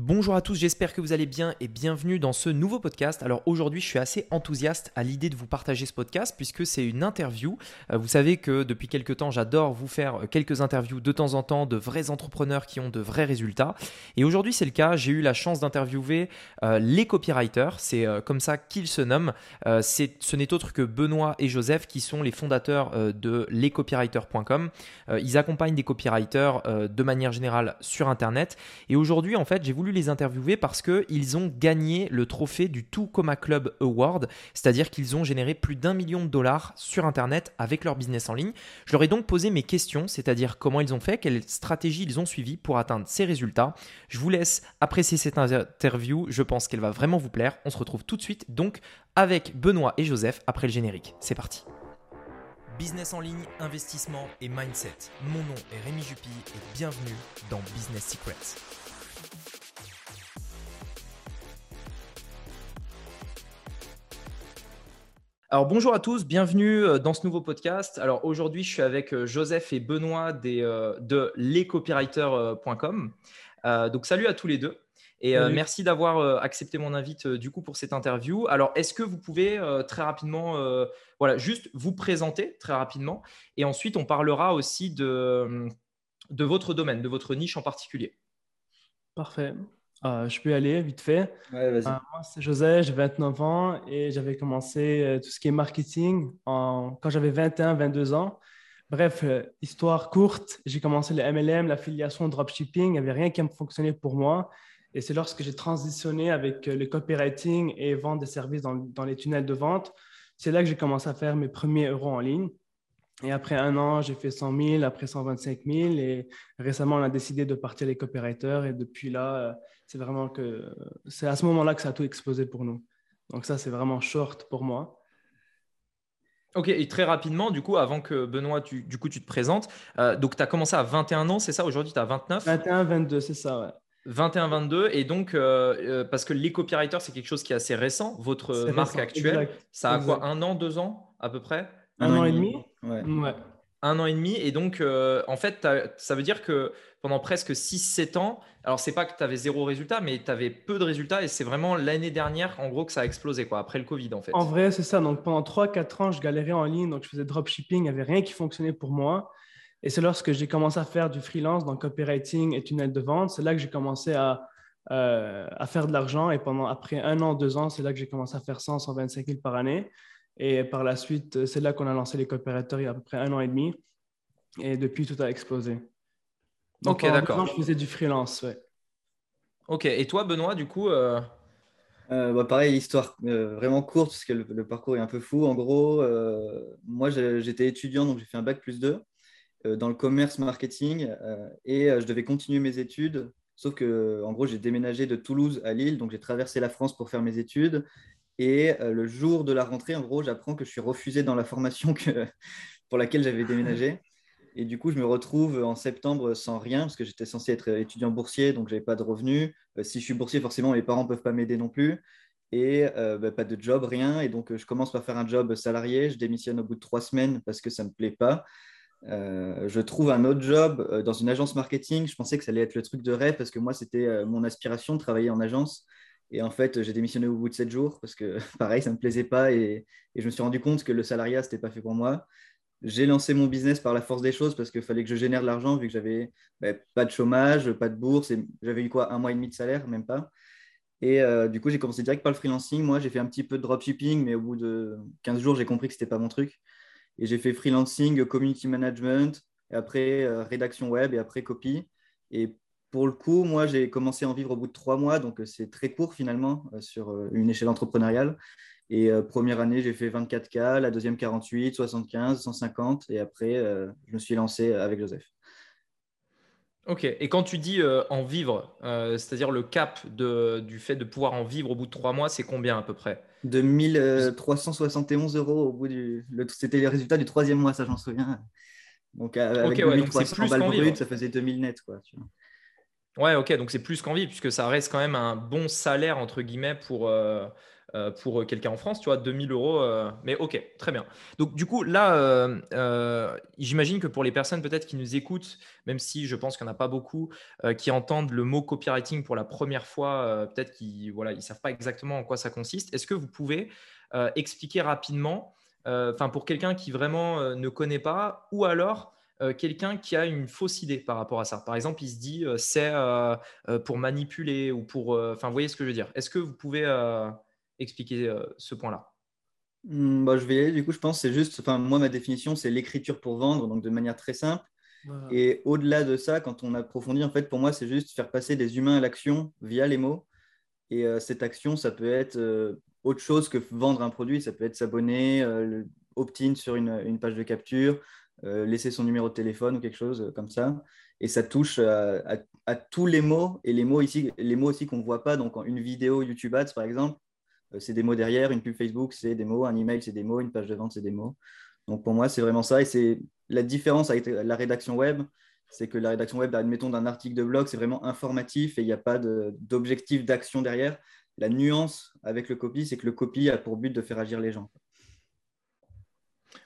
Bonjour à tous, j'espère que vous allez bien et bienvenue dans ce nouveau podcast. Alors aujourd'hui, je suis assez enthousiaste à l'idée de vous partager ce podcast puisque c'est une interview. Euh, vous savez que depuis quelques temps, j'adore vous faire quelques interviews de temps en temps de vrais entrepreneurs qui ont de vrais résultats. Et aujourd'hui, c'est le cas. J'ai eu la chance d'interviewer euh, les copywriters. C'est euh, comme ça qu'ils se nomment. ce n'est autre que Benoît et Joseph qui sont les fondateurs de lescopywriters.com. ils accompagnent des copywriters de manière générale sur Internet. Et aujourd'hui, en fait, j'ai voulu les interviewer parce qu'ils ont gagné le trophée du Coma Club Award, c'est-à-dire qu'ils ont généré plus d'un million de dollars sur Internet avec leur business en ligne. Je leur ai donc posé mes questions, c'est-à-dire comment ils ont fait, quelle stratégie ils ont suivi pour atteindre ces résultats. Je vous laisse apprécier cette interview, je pense qu'elle va vraiment vous plaire. On se retrouve tout de suite donc avec Benoît et Joseph après le générique. C'est parti. Business en ligne, investissement et mindset. Mon nom est Rémi Jupy et bienvenue dans Business Secrets. Alors bonjour à tous, bienvenue euh, dans ce nouveau podcast. Alors aujourd'hui, je suis avec euh, Joseph et Benoît des, euh, de lescopywriters.com. donc salut à tous les deux et merci d'avoir accepté mon invite du coup pour cette interview. Alors est-ce que vous pouvez très rapidement, voilà, juste vous présenter très rapidement? Et ensuite on parlera aussi de, de votre domaine, de votre niche en particulier. Parfait. Ah, je peux y aller vite fait. Euh, moi, c'est José, j'ai 29 ans et j'avais commencé euh, tout ce qui est marketing quand j'avais 21, 22 ans. Bref, euh, histoire courte, j'ai commencé le MLM, l'affiliation, dropshipping. Il n'y avait rien qui me fonctionnait pour moi. Et c'est lorsque j'ai transitionné avec le copywriting et vendre des services dans, dans les tunnels de vente, c'est là que j'ai commencé à faire mes premiers euros en ligne. Et après un an, j'ai fait 100 000, après 125 000. Et récemment, on a décidé de partir les copywriters. Et depuis là, euh, c'est vraiment que c'est à ce moment-là que ça a tout explosé pour nous. Donc ça, c'est vraiment short pour moi. Ok, et très rapidement, du coup, avant que Benoît, tu, du coup, tu te présentes, euh, donc tu as commencé à 21 ans, c'est ça Aujourd'hui, tu as 29 21, 22, c'est ça, ouais. 21, 22, et donc, euh, parce que les copywriters, c'est quelque chose qui est assez récent, votre marque actuelle, ça a quoi Un an, deux ans à peu près? Un, an, et demi, ouais. Un an et demi. Et donc, euh, en fait, ça veut dire que pendant presque 6-7 ans, alors c'est pas que tu avais zéro résultat, mais tu avais peu de résultats. Et c'est vraiment l'année dernière, en gros, que ça a explosé, quoi, après le Covid, en fait. En vrai, c'est ça. Donc, pendant 3-4 ans, je galérais en ligne. Donc, je faisais dropshipping. Il n'y avait rien qui fonctionnait pour moi. Et c'est lorsque j'ai commencé à faire du freelance dans copywriting et tunnel de vente, c'est là que j'ai commencé à, euh, à faire de l'argent. Et pendant, après un an, deux ans, c'est là que j'ai commencé à faire 100, 125 000 par année. Et par la suite, c'est là qu'on a lancé les coopérateurs il y a à peu près un an et demi. Et depuis, tout a explosé. ok, d'accord. Je faisais du freelance, ouais. Ok, et toi, Benoît, du coup euh... euh bah, pareil, histoire euh, vraiment courte, parce que le, parcours est un peu fou. En gros, euh, moi, j'étais étudiant, donc j'ai fait un bac plus 2 dans le commerce marketing et je devais continuer mes études. Sauf que, en gros, j'ai déménagé de Toulouse à Lille, donc j'ai traversé la France pour faire mes études. Et euh, le jour de la rentrée, en gros, j'apprends que je suis refusé dans la formation pour laquelle j'avais déménagé. Et du coup, je me retrouve en septembre sans rien, parce que j'étais censé être étudiant boursier, donc je n'avais pas de revenus. Euh, si je suis boursier, forcément, mes parents ne peuvent pas m'aider non plus. Et euh, bah, pas de job, rien. Et donc, je commence par faire un job salarié. Je démissionne au bout de trois semaines parce que ça ne me plaît pas. je trouve un autre job dans une agence marketing. Je pensais que ça allait être le truc de rêve parce que moi, c'était mon aspiration de travailler en agence. Et en fait, j'ai démissionné au bout de sept jours parce que, pareil, ça ne me plaisait pas et, je me suis rendu compte que le salariat, ce n'était pas fait pour moi. J'ai lancé mon business par la force des choses parce qu'il fallait que je génère de l'argent vu que j'avais bah, pas de chômage, pas de bourse. J'avais eu quoi, un mois et demi de salaire, même pas. Et euh, du coup, j'ai commencé direct par le freelancing. Moi, j'ai fait un petit peu de dropshipping, mais au bout de 15 jours, j'ai compris que ce n'était pas mon truc. Et j'ai fait freelancing, community management, et après euh, rédaction web, et après copy. Et pour le coup, moi, j'ai commencé à en vivre au bout de trois mois, donc euh, c'est très court finalement euh, sur euh, une échelle entrepreneuriale. Et première année, j'ai fait 24K, la deuxième 48, 75, 150, et après, je me suis lancé avec Joseph. Ok, et quand tu dis en vivre, c'est-à-dire le cap de, du fait de pouvoir en vivre au bout de trois mois, c'est combien à peu près? De 1371 euros au bout du. C'était le résultat du troisième mois, ça j'en souviens. Donc avec okay, 1300 balles ça faisait 2000 net. Quoi, tu vois. Ouais, ok, donc c'est plus qu'envie, puisque ça reste quand même un bon salaire, entre guillemets, pour, euh, euh, pour quelqu'un en France, tu vois, 2000 euros. euh, mais ok, très bien. Donc, du coup, là, euh, euh, j'imagine que pour les personnes peut-être qui nous écoutent, même si je pense qu'il n'y en a pas beaucoup, euh, qui entendent le mot copywriting pour la première fois, euh, peut-être qu'ils voilà, ils savent pas exactement en quoi ça consiste. Est-ce que vous pouvez euh, expliquer rapidement, euh, enfin, pour quelqu'un qui vraiment euh, ne connaît pas, ou alors euh, quelqu'un qui a une fausse idée par rapport à ça. Par exemple, il se dit euh, c'est euh, euh, pour manipuler ou pour. euh, Enfin, vous voyez ce que je veux dire. Est-ce que vous pouvez euh, expliquer euh, ce point-là? Hmm, bah, je vais y aller, du coup, je pense, c'est juste, enfin, moi, ma définition, c'est l'écriture pour vendre, donc de manière très simple. Voilà. Et au-delà de ça, quand on approfondit, en fait, pour moi, c'est juste faire passer des humains à l'action via les mots. Et euh, cette action, ça peut être euh, autre chose que vendre un produit. Ça peut être s'abonner, euh, opt-in sur une, une page de capture, euh, laisser son numéro de téléphone ou quelque chose euh, comme ça. Et ça touche à, tous les mots et les mots ici, les mots aussi qu'on ne voit pas. Donc, une vidéo YouTube Ads, par exemple, euh, c'est des mots derrière. Une pub Facebook, c'est des mots. Un email, c'est des mots. Une page de vente, c'est des mots. Donc, pour moi, c'est vraiment ça. Et c'est la différence avec la rédaction web c'est que la rédaction web, admettons, d'un article de blog, c'est vraiment informatif et il n'y a pas d'objectif d'action derrière. La nuance avec le copy, c'est que le copy a pour but de faire agir les gens.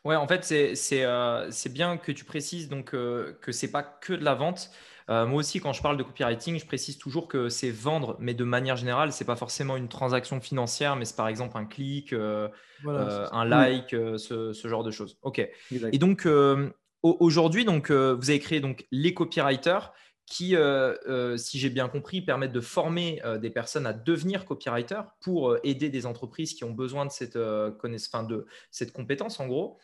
Ouais, en fait, c'est euh, bien que tu précises donc euh, que c'est pas que de la vente. Euh, moi aussi, quand je parle de copywriting, je précise toujours que c'est vendre, mais de manière générale, c'est pas forcément une transaction financière, mais c'est par exemple un clic, euh, Voilà, un like, ce, ce genre de choses. Ok. Exact. Et donc au- aujourd'hui, donc vous avez créé donc les copywriters qui, euh, euh, si j'ai bien compris, permettent de former euh, des personnes à devenir copywriters pour aider des entreprises qui ont besoin de cette, enfin, de cette compétence en gros.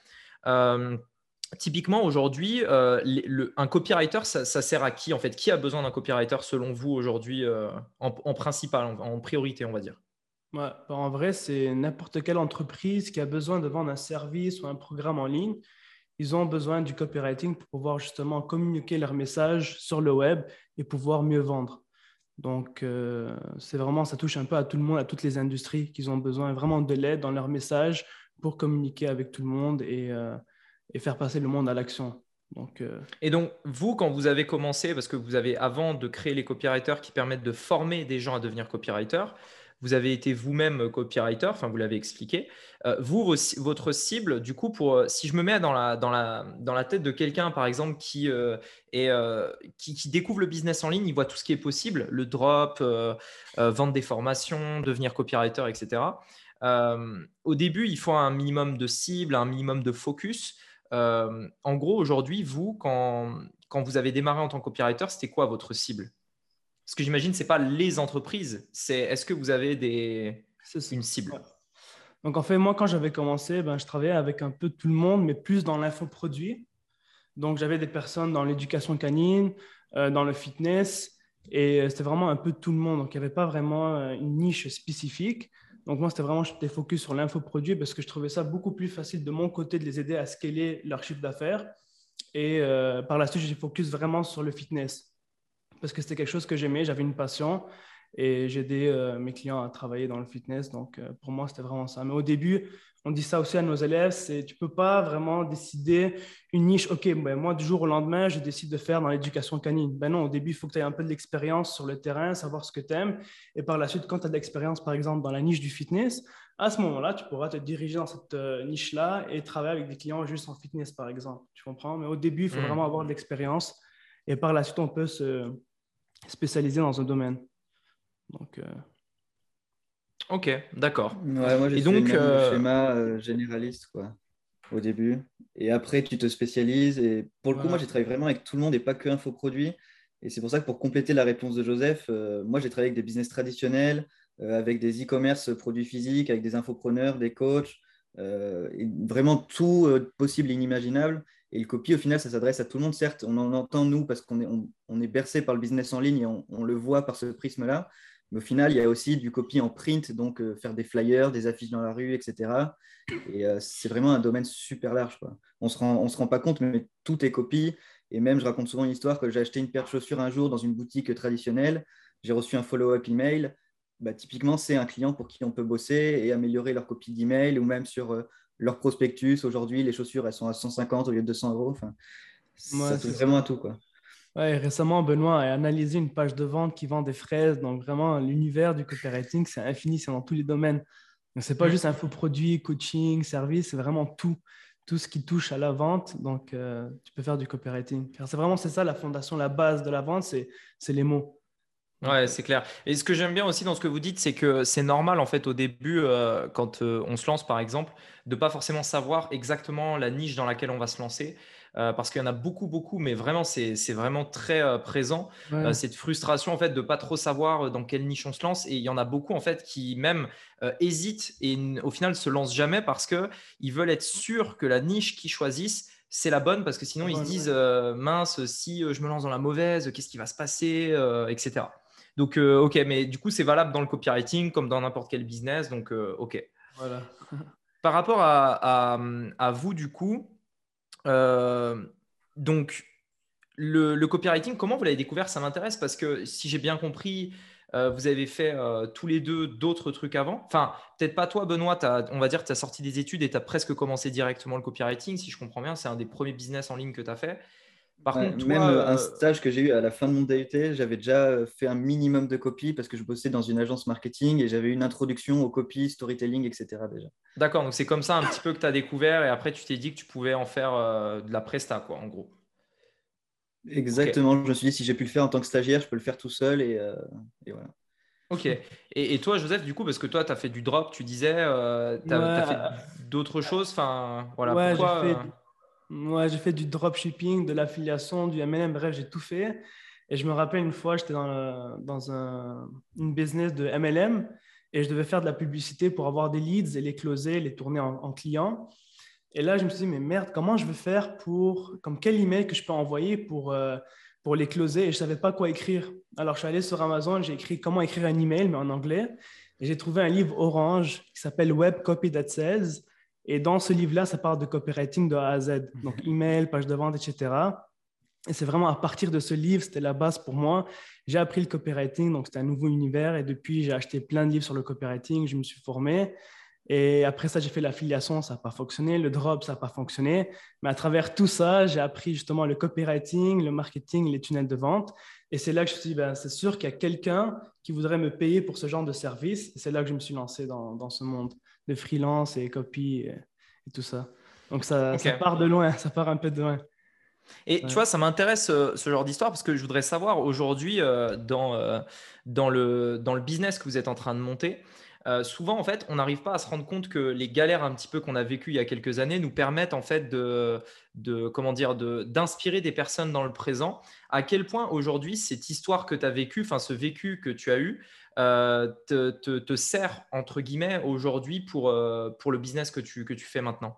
Typiquement aujourd'hui, un copywriter, ça, sert à qui en fait? Qui a besoin d'un copywriter selon vous aujourd'hui en, en principal, en, priorité, on va dire? Bah, en vrai, c'est n'importe quelle entreprise qui a besoin de vendre un service ou un programme en ligne. Ils ont besoin du copywriting pour pouvoir justement communiquer leur message sur le web et pouvoir mieux vendre. Donc, euh, c'est vraiment, ça touche un peu à tout le monde, à toutes les industries qui ont besoin vraiment de l'aide dans leur message pour communiquer avec tout le monde et, euh, faire passer le monde à l'action. Donc, euh, Et donc, vous, quand vous avez commencé, parce que vous avez, avant de créer les copywriters qui permettent de former des gens à devenir copywriter, vous avez été vous-même copywriter, enfin, vous l'avez expliqué. Euh, vous, votre cible, du coup, euh, si je me mets dans la, tête de quelqu'un, par exemple, qui, euh, euh, découvre le business en ligne, il voit tout ce qui est possible, le drop, euh, euh, vendre des formations, devenir copywriter, etc. Euh, au début, il faut un minimum de cible, un minimum de focus. Euh, en gros, aujourd'hui, vous, quand vous avez démarré en tant que copywriter, c'était quoi votre cible? Parce que j'imagine, ce n'est pas les entreprises, c'est est-ce que vous avez des, une cible? Ouais. Donc, en fait, moi, quand j'avais commencé, ben, je travaillais avec un peu tout le monde, mais plus dans l'infoproduit. Donc, j'avais des personnes dans l'éducation canine, euh, dans le fitness, et euh, c'était vraiment un peu tout le monde. Donc, il n'y avait pas vraiment euh, une niche spécifique. Donc, moi, c'était vraiment, j'étais focus sur l'infoproduit parce que je trouvais ça beaucoup plus facile de mon côté de les aider à scaler leur chiffre d'affaires. Et euh, par la suite, j'ai focus vraiment sur le fitness parce que c'était quelque chose que j'aimais, j'avais une passion et j'ai aidé euh, mes clients à travailler dans le fitness. Donc, euh, pour moi, c'était vraiment ça. Mais au début, on dit ça aussi à nos élèves, c'est tu peux pas vraiment décider une niche. OK, ben, moi, du jour au lendemain, je décide de faire dans l'éducation canine. Ben non, au début, il faut que tu aies un peu de l'expérience sur le terrain, savoir ce que tu aimes. Et par la suite, quand tu as de l'expérience, par exemple, dans la niche du fitness, à ce moment-là, tu pourras te diriger dans cette euh, niche-là et travailler avec des clients juste en fitness, par exemple. Tu comprends? Mais au début, il faut Mm. vraiment avoir de l'expérience. Et par la suite, on peut se spécialiser dans un domaine. Donc, euh, Ok, d'accord. Ouais, moi, j'ai donc, euh, schéma euh, généraliste quoi, au début. Et après, tu te spécialises. Et pour le coup, moi, j'ai travaillé vraiment avec tout le monde et pas que infoproduits. Et c'est pour ça que pour compléter la réponse de Joseph, euh, moi, j'ai travaillé avec des business traditionnels, avec des e-commerce produits physiques, avec des infopreneurs, des coachs, vraiment tout possible et inimaginable. Et le copy, au final, ça s'adresse à tout le monde. Certes, on en entend, nous, parce qu'on est, bercé par le business en ligne et on, le voit par ce prisme-là. Mais au final, il y a aussi du copy en print, donc euh, faire des flyers, des affiches dans la rue, etc. Et euh, c'est vraiment un domaine super large. On ne se, rend- pas compte, mais tout est copy. Et même, je raconte souvent une histoire que j'ai acheté une paire de chaussures un jour dans une boutique traditionnelle. J'ai reçu un follow-up email. Bah, typiquement, c'est un client pour qui on peut bosser et améliorer leur copie d'email ou même sur euh, leur prospectus. Aujourd'hui, les chaussures, elles sont à 150 au lieu de 200 euros. Enfin, Ouais, ça c'est touche ça. vraiment à tout. Quoi. ouais, récemment, Benoît a analysé une page de vente qui vend des fraises. Donc, vraiment, l'univers du copywriting, c'est infini, c'est dans tous les domaines. Ce n'est pas juste juste produit, coaching, service, c'est vraiment tout, tout ce qui touche à la vente. Donc, euh, tu peux faire du copywriting. Car c'est vraiment c'est ça la fondation, la base de la vente, c'est les mots. Ouais, c'est clair. Et ce que j'aime bien aussi dans ce que vous dites, c'est que c'est normal en fait au début, euh, quand euh, on se lance par exemple, de pas forcément savoir exactement la niche dans laquelle on va se lancer. Euh, parce qu'il y en a beaucoup, beaucoup, mais vraiment, c'est vraiment très présent. cette frustration, en fait, de pas trop savoir dans quelle niche on se lance. Et il y en a beaucoup, en fait, qui même hésitent et au final se lancent jamais parce qu'ils veulent être sûrs que la niche qu'ils choisissent, c'est la bonne, parce que sinon, ils se disent, mince, si je me lance dans la mauvaise, qu'est-ce qui va se passer, etc. Donc, euh, ok, mais du coup, c'est valable dans le copywriting comme dans n'importe quel business. Donc, euh, ok. Voilà. Par rapport à, vous, du coup, euh, donc, le, copywriting, comment vous l'avez découvert? Ça m'intéresse parce que si j'ai bien compris, vous avez fait tous les deux d'autres trucs avant. Enfin, peut-être pas toi, Benoît, on va dire que tu as sorti des études et tu as presque commencé directement le copywriting. Si je comprends bien, c'est un des premiers business en ligne que tu as fait. Par contre, même euh, un stage que j'ai eu à la fin de mon DUT, j'avais déjà euh, fait un minimum de copie parce que je bossais dans une agence marketing et j'avais une introduction aux copies, storytelling, etc. déjà. D'accord, donc c'est comme ça un petit peu que tu as découvert et après tu t'es dit que tu pouvais en faire euh, de la presta, quoi, en gros. Exactement, je me suis dit si j'ai pu le faire en tant que stagiaire, je peux le faire tout seul et, voilà. Ok. Et, toi, Joseph, du coup, parce que toi, tu as fait du drop, tu disais, tu as, fait d'autres choses. Enfin, voilà. Ouais, pourquoi, moi, j'ai fait du dropshipping, de l'affiliation, du MLM, bref, j'ai tout fait. Et je me rappelle une fois, j'étais dans, dans un, une business de MLM et je devais faire de la publicité pour avoir des leads et les closer, les tourner en, clients. Et là, je me suis dit, mais merde, comment je vais faire pour, comme quel email que je peux envoyer pour, euh, pour les closer? Et je ne savais pas quoi écrire. Alors, je suis allé sur Amazon, j'ai écrit comment écrire un email, mais en anglais. Et j'ai trouvé un livre orange qui s'appelle Web Copy That Sells. Et dans ce livre-là, ça parle de copywriting de A à Z, donc email, page de vente, etc. Et c'est vraiment à partir de ce livre, c'était la base pour moi. J'ai appris le copywriting, donc c'était un nouveau univers. Et depuis, j'ai acheté plein de livres sur le copywriting, je me suis formé. Et après ça, j'ai fait l'affiliation, ça n'a pas fonctionné. Le drop, ça n'a pas fonctionné. Mais à travers tout ça, j'ai appris justement le copywriting, le marketing, les tunnels de vente. Et c'est là que je me suis dit, ben, c'est sûr qu'il y a quelqu'un qui voudrait me payer pour ce genre de service. Et c'est là que je me suis lancé dans, dans ce monde de freelance et copie et, tout ça. Donc ça, ça, part de loin, ça part un peu de loin. Et tu vois, ça m'intéresse euh, ce genre d'histoire parce que je voudrais savoir aujourd'hui euh, dans, euh, dans, le, dans le business que vous êtes en train de monter, souvent en fait, on n'arrive pas à se rendre compte que les galères un petit peu qu'on a vécues il y a quelques années nous permettent en fait de, de comment dire, d'inspirer des personnes dans le présent. À quel point aujourd'hui cette histoire que tu as vécue, enfin ce vécu que tu as eu, euh, te, te, sert, entre guillemets, aujourd'hui pour, euh, pour le business que tu, que tu fais maintenant?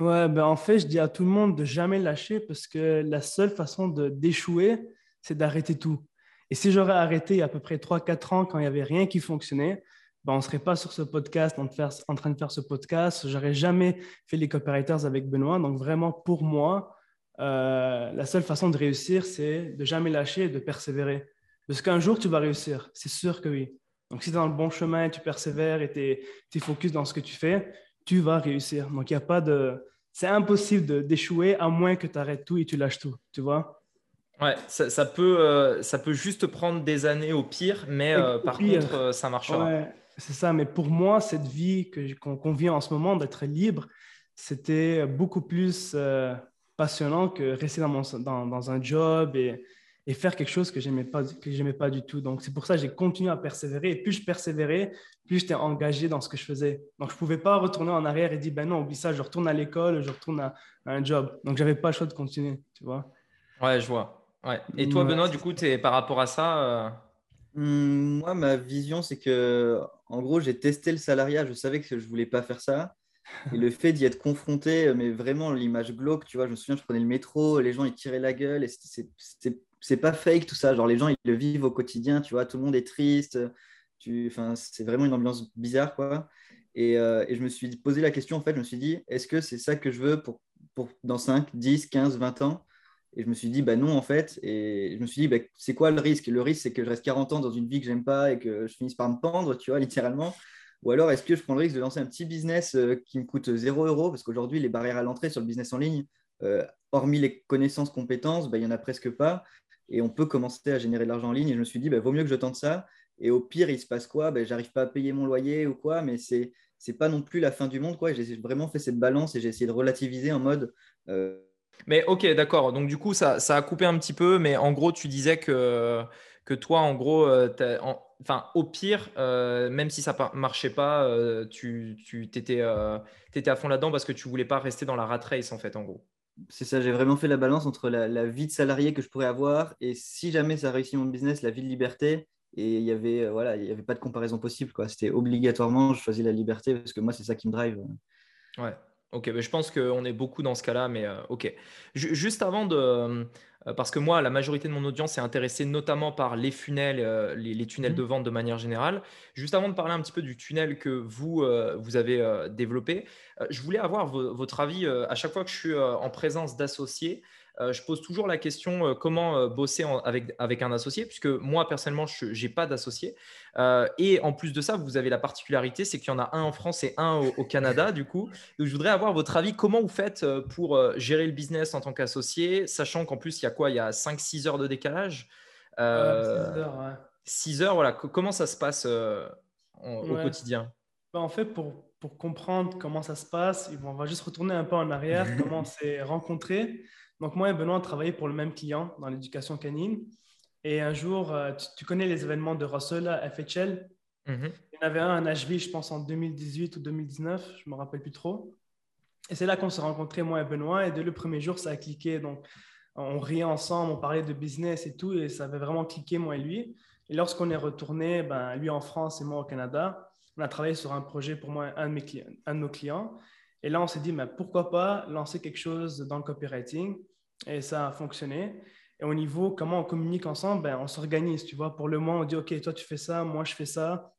Ouais, ben en fait, je dis à tout le monde de jamais lâcher parce que la seule façon d'échouer, c'est d'arrêter tout. Et si j'aurais arrêté il y a à peu près 3-4 ans quand il n'y avait rien qui fonctionnait, ben on ne serait pas sur ce podcast, en, faire, en train de faire ce podcast. J'aurais jamais fait les copywriters avec Benoît. Donc vraiment, pour moi, euh, la seule façon de réussir, c'est de jamais lâcher et de persévérer. Parce qu'un jour, tu vas réussir. C'est sûr que oui. Donc, si tu es dans le bon chemin, tu persévères et tu es, focus dans ce que tu fais, tu vas réussir. Donc, il n'y a pas de. C'est impossible d'échouer à moins que tu arrêtes tout et tu lâches tout. Tu vois? Ouais, ça, peut, euh, ça peut juste prendre des années au pire, mais euh, par contre, euh, ça marchera. Ouais, c'est ça. Mais pour moi, cette vie qu'on vit en ce moment, d'être libre, c'était beaucoup plus passionnant que rester dans, mon, dans, dans un job et et faire quelque chose que je n'aimais pas, pas du tout. Donc, c'est pour ça que j'ai continué à persévérer. Et plus je persévérais, plus j'étais engagé dans ce que je faisais. Donc, je ne pouvais pas retourner en arrière et dire, ben non, oublie ça, je retourne à l'école, je retourne à, un job. Donc, je n'avais pas le choix de continuer, tu vois. Ouais, je vois. Ouais. Et toi, Benoît, du coup, es, par rapport à ça euh, hum, Moi, ma vision, c'est que, en gros, j'ai testé le salariat. Je savais que je ne voulais pas faire ça. Et le fait d'y être confronté, mais vraiment l'image glauque, tu vois, je me souviens, je prenais le métro, les gens ils tiraient la gueule, et c'était c'est pas fake tout ça. Genre, les gens, ils le vivent au quotidien, tu vois, tout le monde est triste. Tu... Enfin, c'est vraiment une ambiance bizarre, quoi. Et, euh, et, je me suis posé la question, en fait, je me suis dit, est-ce que c'est ça que je veux pour, pour dans 5, 10, 15, 20 ans? Et je me suis dit, bah non, en fait. Et je me suis dit, bah, c'est quoi le risque? Le risque, c'est que je reste 40 ans dans une vie que j'aime pas et que je finisse par me pendre, tu vois, littéralement. Ou alors, est-ce que je prends le risque de lancer un petit business euh, qui me coûte 0 euros? Parce qu'aujourd'hui, les barrières à l'entrée sur le business en ligne, euh, hormis les connaissances, compétences, bah, il n'y en a presque pas et on peut commencer à générer de l'argent en ligne. Et je me suis dit, bah, vaut mieux que je tente ça. Et au pire, il se passe quoi? Ben, J'arrive pas à payer mon loyer ou quoi, mais c'est c'est pas non plus la fin du monde. quoi. J'ai vraiment fait cette balance et j'ai essayé de relativiser en mode. Mais ok, d'accord. Donc du coup, ça, a coupé un petit peu, mais en gros, tu disais que, toi, en gros, enfin, au pire, même si ça marchait pas, tu, tu étais, étais, à fond là-dedans parce que tu voulais pas rester dans la rat race, en fait, en gros c'est ça, j'ai vraiment fait la balance entre la, vie de salarié que je pourrais avoir et si jamais ça réussit mon business, la vie de liberté. Et il n'y avait, euh, voilà, il y avait pas de comparaison possible. C'était obligatoirement, je choisis la liberté parce que moi, c'est ça qui me drive. Ouais. Ok, mais je pense qu'on est beaucoup dans ce cas-là, mais euh, ok. juste avant de, euh, parce que moi, la majorité de mon audience est intéressée notamment par les funnels, euh, les, tunnels mmh. de vente de manière générale. Juste avant de parler un petit peu du tunnel que vous, vous avez développé, je voulais avoir votre avis à chaque fois que je suis en présence d'associés. Euh, je pose toujours la question euh, comment euh, bosser avec, avec un associé, puisque moi, personnellement, je n'ai pas d'associé. et en plus de ça, vous avez la particularité, c'est qu'il y en a un en France et un au, Canada, du coup. Donc, je voudrais avoir votre avis. Comment vous faites pour gérer le business en tant qu'associé, sachant qu'en plus, il y a quoi? Il y a 5-6 heures de décalage? 6 heures, 6 heures, voilà. Comment ça se passe au quotidien? Bah, En fait, pour, pour comprendre comment ça se passe, on va juste retourner un peu en arrière, comment on s'est rencontrés. Donc, moi et Benoît, on travaillait pour le même client dans l'éducation canine. Et un jour, euh, tu, connais les événements de Russell à FHL. Mhm. Il y en avait un à Nashville, je pense, en 2018 ou 2019, je ne me rappelle plus trop. Et c'est là qu'on s'est rencontrés, moi et Benoît. Et dès le premier jour, ça a cliqué. Donc, on riait ensemble, on parlait de business et tout. Et ça avait vraiment cliqué, moi et lui. Et lorsqu'on est retourné, ben, lui en France et moi au Canada, on a travaillé sur un projet pour moi, un de, mes un de nos clients. Et là, on s'est dit, mais pourquoi pas lancer quelque chose dans le copywriting? Et ça a fonctionné. Et au niveau comment on communique ensemble, ben, on s'organise, tu vois. Pour le moment, on dit, OK, toi, tu fais ça, moi, je fais ça.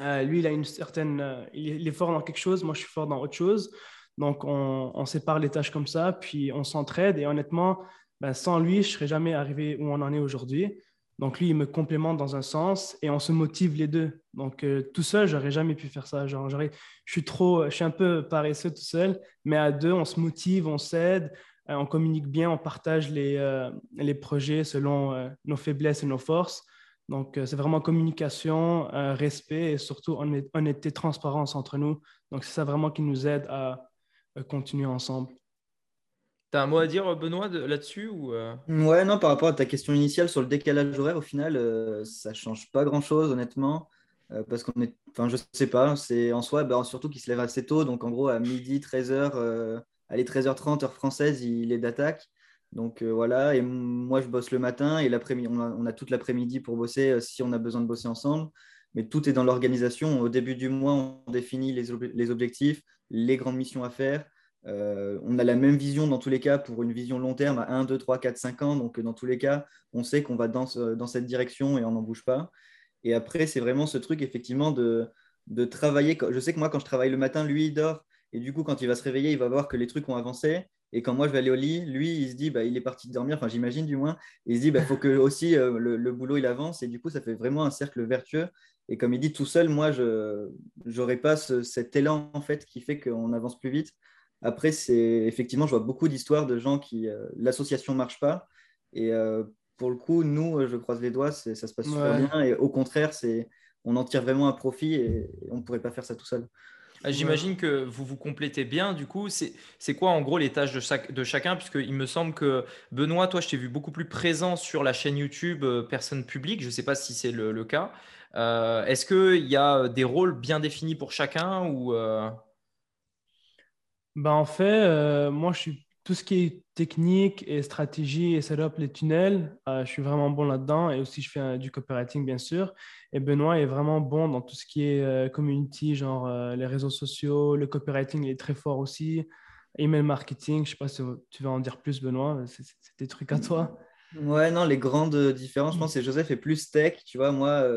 Euh, lui, il a une certaine... Euh, il est fort dans quelque chose, moi, je suis fort dans autre chose. Donc, on, sépare les tâches comme ça, puis on s'entraide. Et honnêtement, ben, sans lui, je ne serais jamais arrivé où on en est aujourd'hui. Donc lui, il me complémente dans un sens et on se motive les deux. Donc euh, tout seul, j'aurais jamais pu faire ça. Genre, je suis trop, je suis un peu paresseux tout seul, mais à deux, on se motive, on s'aide, euh, on communique bien, on partage les, euh, les projets selon nos faiblesses et nos forces. Donc c'est vraiment communication, respect et surtout honnêteté, transparence entre nous. Donc c'est ça vraiment qui nous aide à continuer ensemble. T'as un mot à dire, Benoît, là-dessus ou euh? Ouais, non, par rapport à ta question initiale sur le décalage horaire, au final, ça euh, ça change pas grand-chose, honnêtement. Euh, parce qu'on est, enfin, je sais pas, c'est en soi, bah, surtout qu'il se lève assez tôt. Donc, en gros, à midi, 13h, allez, 13h30, heure française, il est d'attaque. Donc, voilà. Et moi, je bosse le matin et l'après-midi, on, a, toute l'après-midi pour bosser si on a besoin de bosser ensemble. Mais tout est dans l'organisation. Au début du mois, on définit les objectifs, les grandes missions à faire. Euh, on a la même vision dans tous les cas pour une vision long terme à 1, 2, 3, 4, 5 ans. Donc, dans tous les cas, on sait qu'on va dans, dans, cette direction et on n'en bouge pas. Et après, c'est vraiment ce truc, effectivement, de, de, travailler. Je sais que moi, quand je travaille le matin, lui, il dort. Et du coup, quand il va se réveiller, il va voir que les trucs ont avancé. Et quand moi, je vais aller au lit, lui, il se dit, bah, il est parti dormir. Enfin, j'imagine du moins. il se dit, il bah, faut que aussi euh, le, boulot, il avance. Et du coup, ça fait vraiment un cercle vertueux. Et comme il dit, tout seul, moi, je n'aurais pas cet élan, en fait, qui fait qu'on avance plus vite. Après, c'est effectivement, je vois beaucoup d'histoires de gens qui l'association euh, l'association marche pas. Et euh, pour le coup, nous, euh, je croise les doigts, ça se passe super bien. Et au contraire, c'est on en tire vraiment un profit et, on ne pourrait pas faire ça tout seul. Ah, j'imagine que vous vous complétez bien. Du coup, c'est quoi en gros les tâches de, chaque, de chacun? Puisqu'il me semble que Benoît, toi, je t'ai vu beaucoup plus présent sur la chaîne YouTube personne publique. Je ne sais pas si c'est le, cas. Est-ce qu'il y a des rôles bien définis pour chacun ou ben, en fait, euh, moi, je suis tout ce qui est technique et stratégie et setup, les tunnels, euh, je suis vraiment bon là-dedans. Et aussi, je fais du copywriting, bien sûr. Et Benoît est vraiment bon dans tout ce qui est euh, community, genre les réseaux sociaux, le copywriting, il est très fort aussi. Email marketing, je ne sais pas si tu vas en dire plus, Benoît, c'est des trucs à toi. Ouais, non, les grandes différences, je pense que Joseph est plus tech. Tu vois, moi,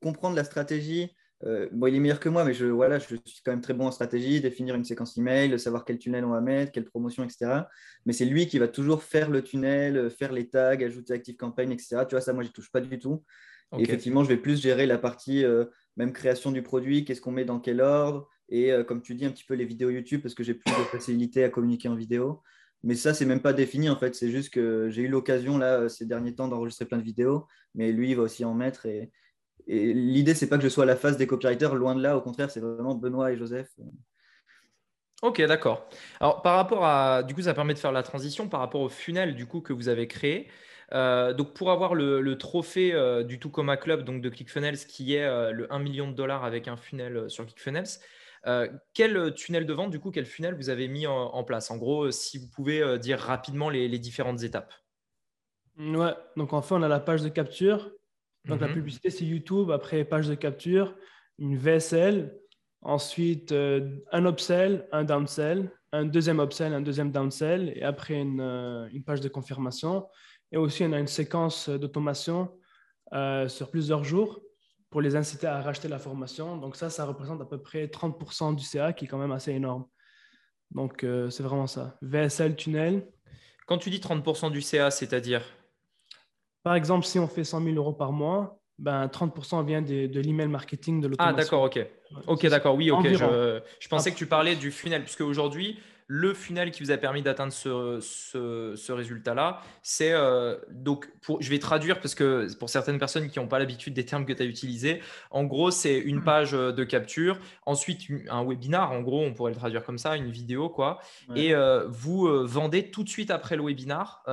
comprendre la stratégie, euh, bon, il est meilleur que moi, mais je, voilà, je suis quand même très bon en stratégie, définir une séquence email, savoir quel tunnel on va mettre, quelle promotion, etc. Mais c'est lui qui va toujours faire le tunnel, faire les tags, ajouter Active Campaign, etc. Tu vois, ça, moi, je ne touche pas du tout. effectivement, je vais plus gérer la partie euh, même création du produit, qu'est-ce qu'on met dans quel ordre, et euh, comme tu dis, un petit peu les vidéos YouTube, parce que j'ai plus de facilité à communiquer en vidéo. Mais ça, c'est même pas défini en fait. C'est juste que j'ai eu l'occasion là ces derniers temps d'enregistrer plein de vidéos, mais lui, il va aussi en mettre et, et l'idée, c'est pas que je sois à la face des copywriters, loin de là. Au contraire, c'est vraiment Benoît et Joseph. Ok, d'accord. Alors, par rapport à, du coup, ça permet de faire la transition par rapport au funnel du coup que vous avez créé. Euh, donc, pour avoir le, trophée euh, du Tucoma Club donc de ClickFunnels, qui est euh, le 1 million de dollars avec un funnel sur ClickFunnels, quel tunnel de vente, du coup, quel funnel vous avez mis en, place? En gros, si vous pouvez dire rapidement les, différentes étapes. Ouais, donc en fait, on a la page de capture. Donc, la mhm. publicité, c'est YouTube. Après, page de capture, une VSL. Ensuite, un upsell, un downsell, un deuxième upsell, un deuxième downsell. Et après, une, une page de confirmation. Et aussi, on a une séquence d'automation euh, sur plusieurs jours pour les inciter à racheter la formation. Donc ça, ça représente à peu près 30% du CA, qui est quand même assez énorme. Donc euh, c'est vraiment ça. VSL tunnel. Quand tu dis 30% du CA, c'est-à-dire? Par exemple, si on fait 100 000 euros par mois, ben, 30% vient de, de l'email marketing de l'automation. Ah d'accord, ok. Ok, d'accord, oui, ok. Je, je, pensais que tu parlais du funnel, puisque aujourd'hui, le funnel qui vous a permis d'atteindre ce, résultat-là, c'est euh, donc, pour, je vais traduire parce que pour certaines personnes qui n'ont pas l'habitude des termes que tu as utilisés, en gros, c'est une mmh. page euh, de capture, ensuite un webinar, en gros, on pourrait le traduire comme ça, une vidéo, quoi. Et euh, vous vendez tout de suite après le webinar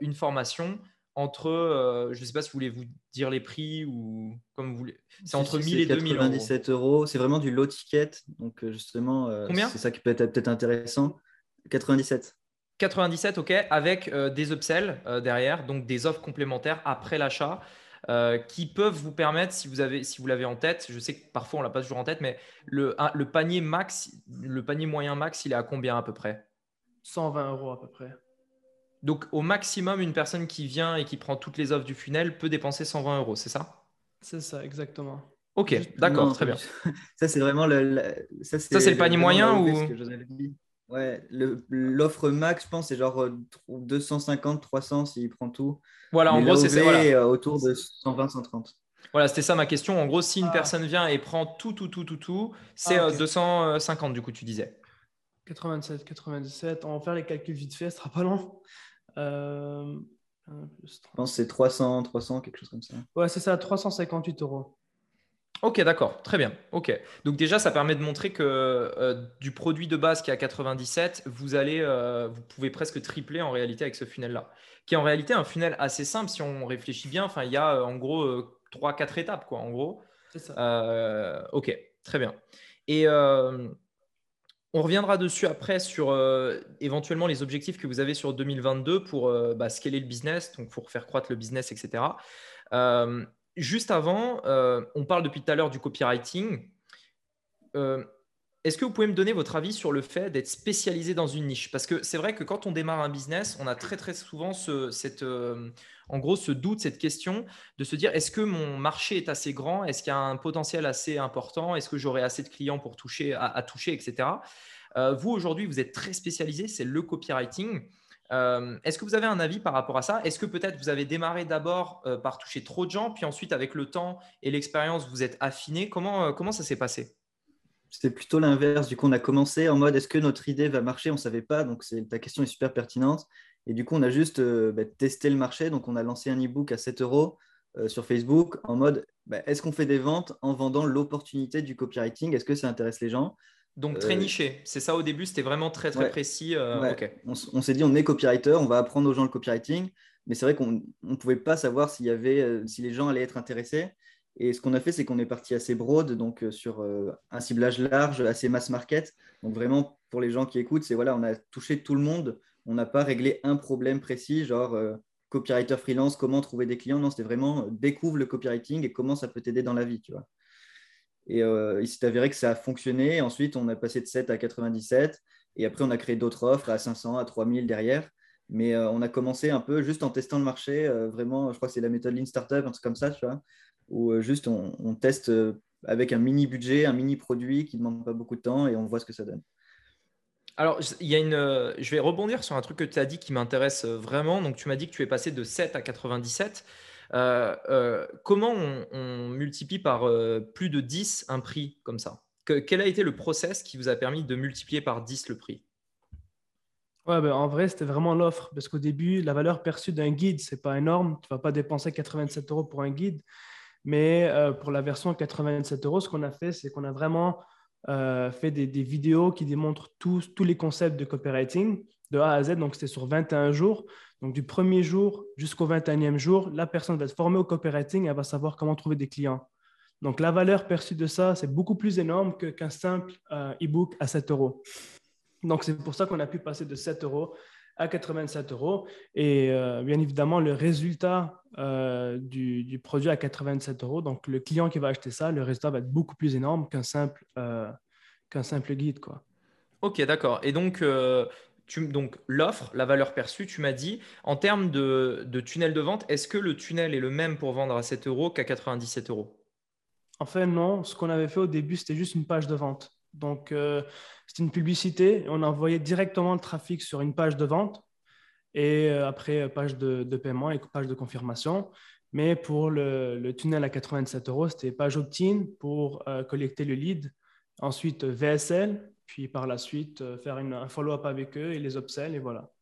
une formation entre, je ne sais pas si vous voulez vous dire les prix ou comme vous voulez. C'est entre 1000 et 2000 97 euros. C'est vraiment du low ticket. Donc, justement, c'est ça qui peut être peut-être intéressant. 97. 97, ok, avec des upsells derrière, donc des offres complémentaires après l'achat. qui peuvent vous permettre, si vous avez, si vous l'avez en tête, je sais que parfois on l'a pas toujours en tête, mais le, le panier max, le panier moyen max, il est à combien à peu près? 120 euros à peu près. Donc, au maximum, une personne qui vient et qui prend toutes les offres du funnel peut dépenser 120 euros, c'est ça? C'est ça, exactement. Ok, d'accord, très bien. Ça, c'est vraiment le, ça, c'est le panier moyen ou Ouais, l'offre max, je pense, c'est genre 250, euh, 300 s'il prend tout. Voilà, en gros, c'est ça. Euh, autour de 120, 130. Voilà, c'était ça ma question. En gros, si une ah. personne vient et prend tout, tout, tout, tout, tout, c'est 250 ah, euh, du coup, tu disais. 87, 97. On va faire les calculs vite fait, ce sera pas long. Euh, je pense que c'est 300, 300, quelque chose comme ça. Ouais, c'est ça, 358 euros. Ok, d'accord, très bien. Ok, donc déjà, ça permet de montrer que euh, du produit de base qui est à 97, vous allez, euh, vous pouvez presque tripler en réalité avec ce funnel-là, qui est en réalité un funnel assez simple si on réfléchit bien. Enfin, il y a en gros 3-4 étapes, quoi, en gros. C'est ça. ok, très bien. Et on reviendra dessus après sur euh, éventuellement les objectifs que vous avez sur 2022 pour euh, bah, scaler le business, donc pour faire croître le business, etc. Euh, juste avant, on parle depuis tout à l'heure du copywriting. Est-ce que vous pouvez me donner votre avis sur le fait d'être spécialisé dans une niche? Parce que c'est vrai que quand on démarre un business, on a très très souvent ce, cette, euh, en gros ce doute, cette question de se dire est-ce que mon marché est assez grand? Est-ce qu'il y a un potentiel assez important? Est-ce que j'aurai assez de clients pour toucher, à, toucher, etc. Euh, vous aujourd'hui, vous êtes très spécialisé, c'est le copywriting. Euh, est-ce que vous avez un avis par rapport à ça? Est-ce que peut-être vous avez démarré d'abord par toucher trop de gens, puis ensuite avec le temps et l'expérience, vous êtes affiné? Comment, comment ça s'est passé? C'était plutôt l'inverse. Du coup, on a commencé en mode est-ce que notre idée va marcher? On ne savait pas. Donc, ta question est super pertinente. Et du coup, on a juste euh, bah, testé le marché. Donc, on a lancé un e-book à 7 euros euh, sur Facebook en mode bah, est-ce qu'on fait des ventes en vendant l'opportunité du copywriting? Est-ce que ça intéresse les gens? Donc très euh, niché, c'est ça au début, c'était vraiment très très précis. On, s'est dit on est copywriter, on va apprendre aux gens le copywriting, mais c'est vrai qu'on ne pouvait pas savoir s'il y avait, si les gens allaient être intéressés. Et ce qu'on a fait, c'est qu'on est parti assez broad, donc euh, sur euh, un ciblage large, assez mass market. Donc vraiment, pour les gens qui écoutent, c'est voilà, on a touché tout le monde. On n'a pas réglé un problème précis, genre euh, copywriter freelance, comment trouver des clients. Non, c'était vraiment découvre le copywriting et comment ça peut t'aider dans la vie, tu vois. Et il s'est avéré que ça a fonctionné. Ensuite, on a passé de 7 à 97. Et après, on a créé d'autres offres à 500, à 3000 derrière. Mais on a commencé un peu juste en testant le marché. vraiment, je crois que c'est la méthode Lean Startup, un truc comme ça, tu vois où euh, juste on, teste euh, avec un mini budget, un mini produit qui ne demande pas beaucoup de temps et on voit ce que ça donne. Alors, il y a une, euh, je vais rebondir sur un truc que tu as dit qui m'intéresse vraiment. Donc, tu m'as dit que tu es passé de 7 à 97. comment on, multiplie par plus de 10 un prix comme ça? Quel a été le process qui vous a permis de multiplier par 10 le prix? Ouais, ben, en vrai, c'était vraiment l'offre. Parce qu'au début, la valeur perçue d'un guide, c'est pas énorme. Tu vas pas dépenser 87 euros pour un guide. Mais pour la version 87 euros, ce qu'on a fait, c'est qu'on a vraiment fait des, vidéos qui démontrent tous, tous les concepts de copywriting de A à Z. Donc, c'était sur 21 jours. Donc, du premier jour jusqu'au 21e jour, la personne va être formée au copywriting et elle va savoir comment trouver des clients. Donc, la valeur perçue de ça, c'est beaucoup plus énorme qu'un simple euh, e-book à 7 euros. Donc, c'est pour ça qu'on a pu passer de 7 euros à 87 euros. Et euh, bien évidemment, le résultat euh, du, produit à 87 euros, donc le client qui va acheter ça, le résultat va être beaucoup plus énorme qu'un simple, qu'un simple guide. Quoi. Ok, d'accord. Et donc, donc l'offre, la valeur perçue, tu m'as dit, en termes de, tunnel de vente, est-ce que le tunnel est le même pour vendre à 7 euros qu'à 97 euros? En fait, non. Ce qu'on avait fait au début, c'était juste une page de vente. Donc, euh, c'était une publicité. On envoyait directement le trafic sur une page de vente et euh, après, euh, page de, paiement et page de confirmation. Mais pour le, tunnel à 87 euros, c'était page opt-in pour collecter le lead. Ensuite, VSL, puis par la suite euh, faire une, un follow-up avec eux et les upsell et voilà.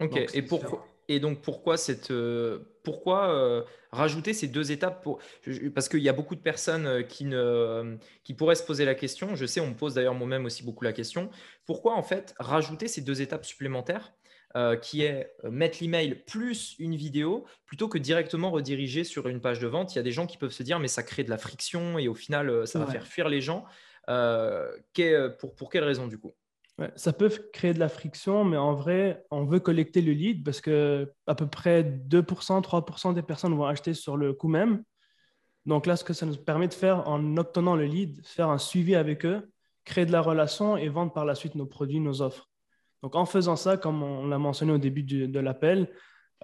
Ok, et, pourquoi, et donc pourquoi, cette, euh, pourquoi euh, rajouter ces deux étapes pour, Parce qu'il y a beaucoup de personnes qui, ne, qui pourraient se poser la question, je sais, on me pose d'ailleurs moi-même aussi beaucoup la question, pourquoi en fait rajouter ces deux étapes supplémentaires qui est mettre l'email plus une vidéo plutôt que directement rediriger sur une page de vente? Il y a des gens qui peuvent se dire mais ça crée de la friction et au final ça va faire fuir les gens. Euh, pour, pour quelle raison du coup? Ça peut créer de la friction, mais en vrai, on veut collecter le lead parce que à peu près 2%, 3% des personnes vont acheter sur le coup même. Donc là, ce que ça nous permet de faire en obtenant le lead, faire un suivi avec eux, créer de la relation et vendre par la suite nos produits, nos offres. Donc en faisant ça, comme on l'a mentionné au début de l'appel,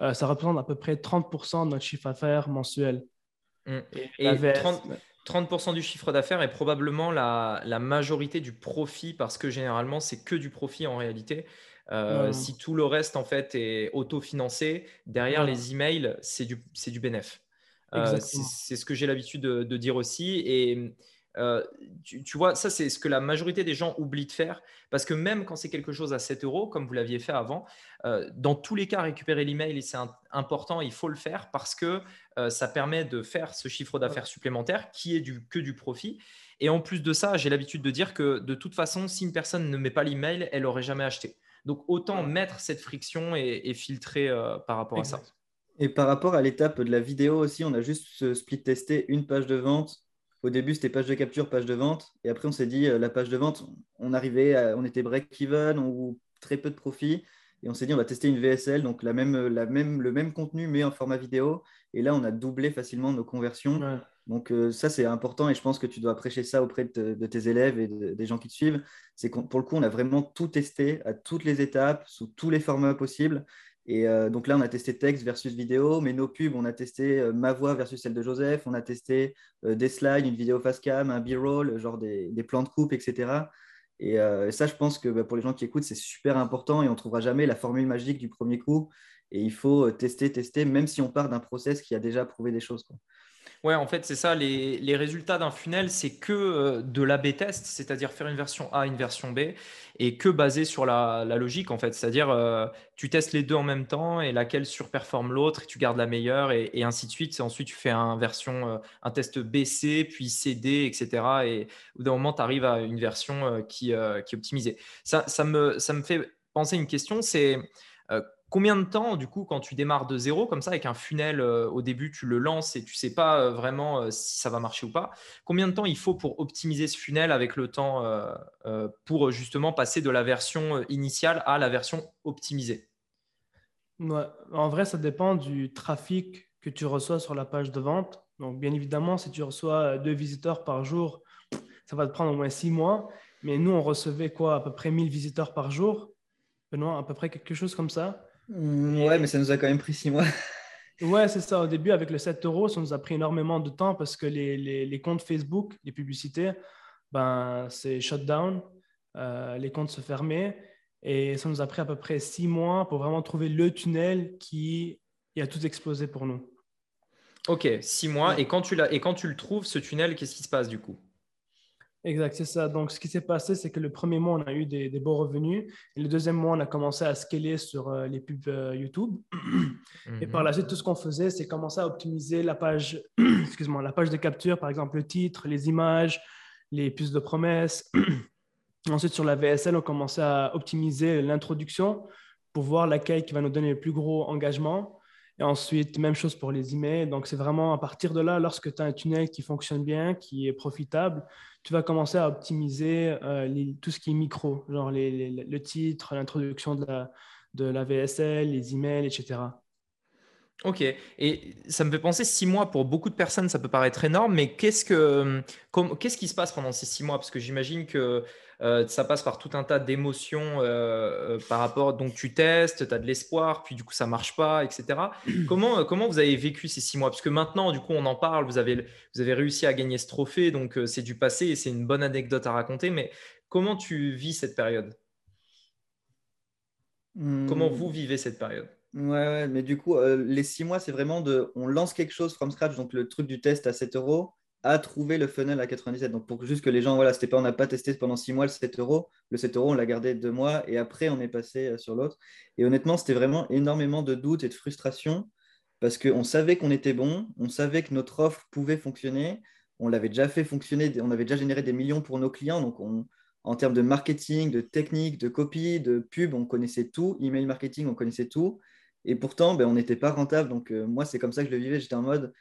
euh, ça représente à peu près 30% de notre chiffre d'affaires mensuel. Mmh. Et, 30% du chiffre d'affaires est probablement la, majorité du profit parce que généralement, c'est que du profit en réalité. Euh, si tout le reste en fait est autofinancé, derrière les emails, c'est du, du bénéf. Euh, c'est ce que j'ai l'habitude de, de, dire aussi. Et euh, tu, vois, ça, c'est ce que la majorité des gens oublient de faire. Parce que même quand c'est quelque chose à 7 euros, comme vous l'aviez fait avant, euh, dans tous les cas, récupérer l'email, c'est important, il faut le faire parce que euh, ça permet de faire ce chiffre d'affaires supplémentaire qui est du, que du profit. Et en plus de ça, j'ai l'habitude de dire que de toute façon, si une personne ne met pas l'email, elle n'aurait jamais acheté. Donc autant mettre cette friction et, filtrer par rapport à ça. Et par rapport à l'étape de la vidéo aussi, on a juste split testé une page de vente au début, c'était page de capture, page de vente. Et après, on s'est dit, euh, la page de vente, on arrivait, on était break-even ou très peu de profit. Et on s'est dit, on va tester une VSL, donc la même, la même, le même contenu, mais en format vidéo. Et là, on a doublé facilement nos conversions. Donc euh, ça, c'est important et je pense que tu dois prêcher ça auprès de, tes élèves et des gens qui te suivent. C'est que pour le coup, on a vraiment tout testé à toutes les étapes, sous tous les formats possibles. Et euh, donc là, on a testé texte versus vidéo, mais nos pubs, on a testé euh, ma voix versus celle de Joseph, on a testé euh, des slides, une vidéo face cam, un B-roll, genre des, plans de coupe, etc. Et ça, je pense que bah, pour les gens qui écoutent, c'est super important et on ne trouvera jamais la formule magique du premier coup. Et il faut tester, tester, même si on part d'un process qui a déjà prouvé des choses. Ouais, en fait, c'est ça. Les, résultats d'un funnel, c'est que euh, de l'A-B test, c'est-à-dire faire une version A, une version B, et que basé sur la, logique, en fait. C'est-à-dire, euh, tu testes les deux en même temps et laquelle surperforme l'autre, et tu gardes la meilleure, et, ainsi de suite. Et ensuite, tu fais un, version, euh, un test BC, puis CD, etc. Et au bout d'un moment, tu arrives à une version qui, qui est optimisée. Ça, ça, me, ça me fait penser une question, c'est Combien de temps, du coup, quand tu démarres de zéro, comme ça, avec un funnel, euh, au début, tu le lances et tu ne sais pas euh, vraiment euh, si ça va marcher ou pas, combien de temps il faut pour optimiser ce funnel avec le temps pour justement passer de la version initiale à la version optimisée? En vrai, ça dépend du trafic que tu reçois sur la page de vente. Donc, bien évidemment, si tu reçois deux visiteurs par jour, ça va te prendre au moins six mois. Mais nous, on recevait quoi? À peu près 1000 visiteurs par jour. Benoît, à peu près quelque chose comme ça. Mm, ouais, mais ça nous a quand même pris six mois. ouais, c'est ça. Au début, avec le 7 euros, ça nous a pris énormément de temps parce que les, les, comptes Facebook, les publicités, ben, c'est shutdown. Euh, les comptes se fermaient. Et ça nous a pris à peu près six mois pour vraiment trouver le tunnel qui a tout explosé pour nous. Ok, six mois. Et, quand tu et quand tu le trouves, ce tunnel, qu'est-ce qui se passe du coup? Exact, c'est ça. Donc, ce qui s'est passé, c'est que le premier mois, on a eu des, beaux revenus. Et le deuxième mois, on a commencé à scaler sur euh, les pubs euh, YouTube. Et par la suite, tout ce qu'on faisait, c'est commencer à optimiser la page, excuse-moi, la page de capture, par exemple le titre, les images, les puces de promesses. Ensuite, sur la VSL, on commençait à optimiser l'introduction pour voir laquelle qui va nous donner le plus gros engagement. Et ensuite, même chose pour les emails. Donc, c'est vraiment à partir de là, lorsque tu as un tunnel qui fonctionne bien, qui est profitable, tu vas commencer à optimiser euh, tout ce qui est micro, genre le titre, l'introduction de la, de la VSL, les emails, etc. Ok, et ça me fait penser six mois pour beaucoup de personnes, ça peut paraître énorme, mais qu'est-ce que, qu'est-ce qui se passe pendant ces six mois? Parce que j'imagine que euh, ça passe par tout un tas d'émotions euh, par rapport. Donc tu testes, tu as de l'espoir, puis du coup ça marche pas, etc. comment, comment vous avez vécu ces six mois? Parce que maintenant, du coup, on en parle, vous avez, vous avez réussi à gagner ce trophée, donc c'est du passé et c'est une bonne anecdote à raconter, mais comment tu vis cette période? Comment vous vivez cette période? Ouais, mais du coup, euh, les six mois, c'est vraiment de. On lance quelque chose from scratch, donc le truc du test à 7 euros, à trouver le funnel à 97. Donc, pour juste que les gens, voilà, c'était pas, on n'a pas testé pendant six mois le 7 euros. Le 7 euros, on l'a gardé deux mois et après, on est passé euh, sur l'autre. Et honnêtement, c'était vraiment énormément de doutes et de frustration parce qu'on savait qu'on était bon, on savait que notre offre pouvait fonctionner, on l'avait déjà fait fonctionner, on avait déjà généré des millions pour nos clients. Donc, on, en termes de marketing, de technique, de copie, de pub, on connaissait tout. Email marketing, on connaissait tout. Et pourtant, ben, on n'était pas rentable. Donc, euh, moi, c'est comme ça que je le vivais. J'étais en mode,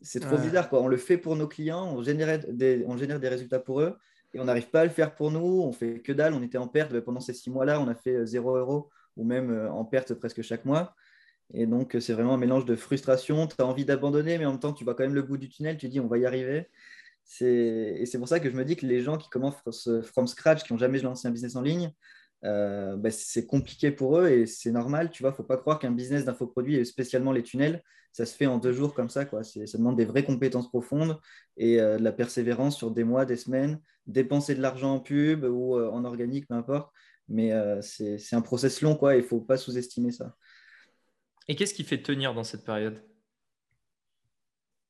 c'est trop bizarre. Quoi. On le fait pour nos clients, on génère, des, on génère des résultats pour eux et on n'arrive pas à le faire pour nous. On fait que dalle. On était en perte. Ben, pendant ces six mois-là, on a fait 0 euh, euros ou même euh, en perte presque chaque mois. Et donc, c'est vraiment un mélange de frustration. Tu as envie d'abandonner, mais en même temps, tu vois quand même le bout du tunnel. Tu dis, on va y arriver. Et c'est pour ça que je me dis que les gens qui commencent from scratch, qui n'ont jamais lancé un business en ligne, euh, bah, c'est compliqué pour eux et c'est normal. Tu vois, faut pas croire qu'un business d'infoproduit, et spécialement les tunnels, ça se fait en deux jours comme ça. Quoi. Ça demande des vraies compétences profondes et euh, de la persévérance sur des mois, des semaines, dépenser de l'argent en pub ou euh, en organique, peu importe. Mais c'est un process long, quoi. Il faut pas sous-estimer ça. Et qu'est-ce qui fait tenir dans cette période?